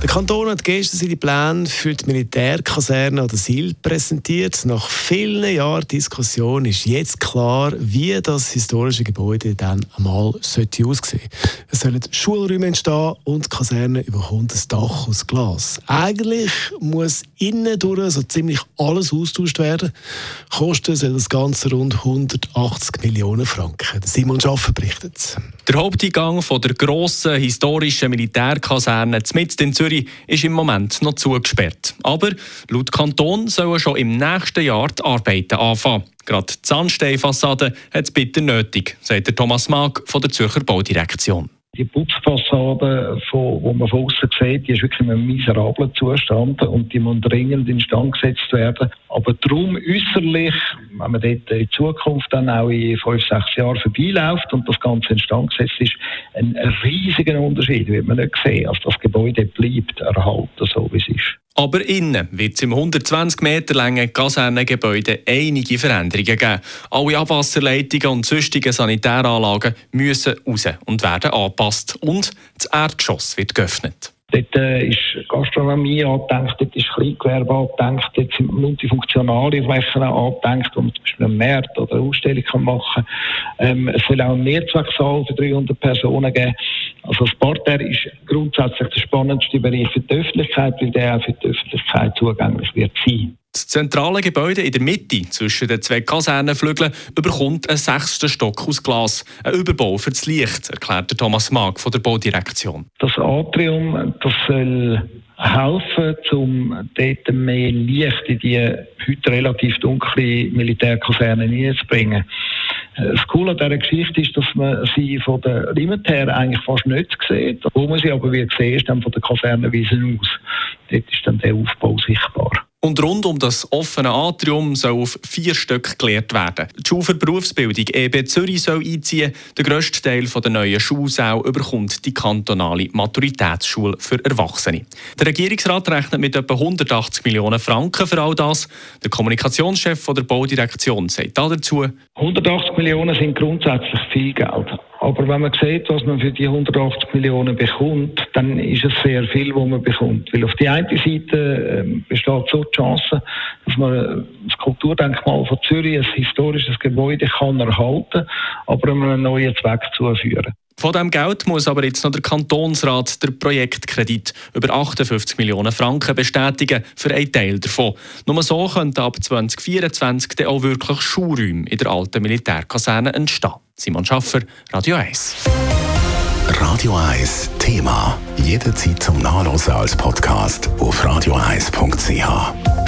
Der Kanton hat gestern seine Pläne für die Militärkaserne oder SIL präsentiert. Nach vielen Jahren Diskussion ist jetzt klar, wie das historische Gebäude dann einmal sollte aussehen. Es sollen Schulräume entstehen und die Kaserne überkommt ein Dach aus Glas. Eigentlich muss innen durch so ziemlich alles austauscht werden. Kosten soll das Ganze rund 180 Millionen Franken. Simon Schaffer berichtet. Der Haupteingang der grossen historischen Militärkaserne mitten in Zürich ist im Moment noch zugesperrt. Aber laut Kanton sollen schon im nächsten Jahr die Arbeiten anfangen. Gerade die Zahnsteinfassade hat es bitter nötig, sagt Thomas Mag von der Zürcher Baudirektion. Die Putzfassade, die man von außen sieht, die ist wirklich in einem miserablen Zustand und die muss dringend instand gesetzt werden. Aber darum äußerlich, wenn man dort in Zukunft dann auch in fünf, sechs Jahren vorbeiläuft und das Ganze instand gesetzt ist, ein riesiger Unterschied wird man nicht sehen. Also das Gebäude bleibt erhalten, so wie es ist. Aber innen wird es im 120 Meter langen Kasernengebäude einige Veränderungen geben. Alle Abwasserleitungen und sonstige Sanitäranlagen müssen raus und werden angepasst. Und das Erdgeschoss wird geöffnet. Dort äh, ist Gastronomie angedenkt, dort ist Kleingewerbe angedenkt, dort sind multifunktionale Flächen angedenkt, wo man zum Beispiel einen Markt oder eine Ausstellung kann machen kann. Ähm, es soll auch einen Mehrzwecksaal für 300 Personen geben. Also das Parterre ist grundsätzlich der spannendste Bereich für die Öffentlichkeit, weil der auch für die Öffentlichkeit zugänglich wird sein. Das zentrale Gebäude in der Mitte zwischen den zwei Kasernenflügeln überkommt einen sechsten Stock aus Glas. Ein Überbau für das Licht, erklärt Thomas Mag von der Baudirektion. Das Atrium das soll helfen, um dort mehr Licht in die heute relativ dunkle Militärkaserne hineinzubringen. Das Coole an dieser Geschichte ist, dass man sie von der Limit her eigentlich fast nicht sieht. Wo man sie aber wieder sieht, ist dann von der Kasernenwiese aus. Dort ist dann der Aufbau sichtbar. Und rund um das offene Atrium soll auf vier Stück gelehrt werden. Die Schule für Berufsbildung EB Zürich soll einziehen. Der grösste Teil der neuen Schulsaal überkommt die kantonale Maturitätsschule für Erwachsene. Der Regierungsrat rechnet mit etwa 180 Millionen Franken für all das. Der Kommunikationschef der Baudirektion sagt dazu: 180 Millionen sind grundsätzlich viel Geld. Aber wenn man sieht, was man für die 180 Millionen bekommt, dann ist es sehr viel, was man bekommt. Weil auf der einen Seite ähm, besteht so die Chance, dass man das Kulturdenkmal von Zürich, ein historisches Gebäude, kann erhalten, aber einen neuen Zweck zuführen. Von diesem Geld muss aber jetzt noch der Kantonsrat der Projektkredit über 58 Millionen Franken bestätigen für einen Teil davon. Nur so könnten ab 2024 dann auch wirklich Schulräume in der alten Militärkaserne entstehen. Simon Schaffer, Radio 1. Radio 1 Thema. Jederzeit zum Nachlesen als Podcast auf radio1.ch.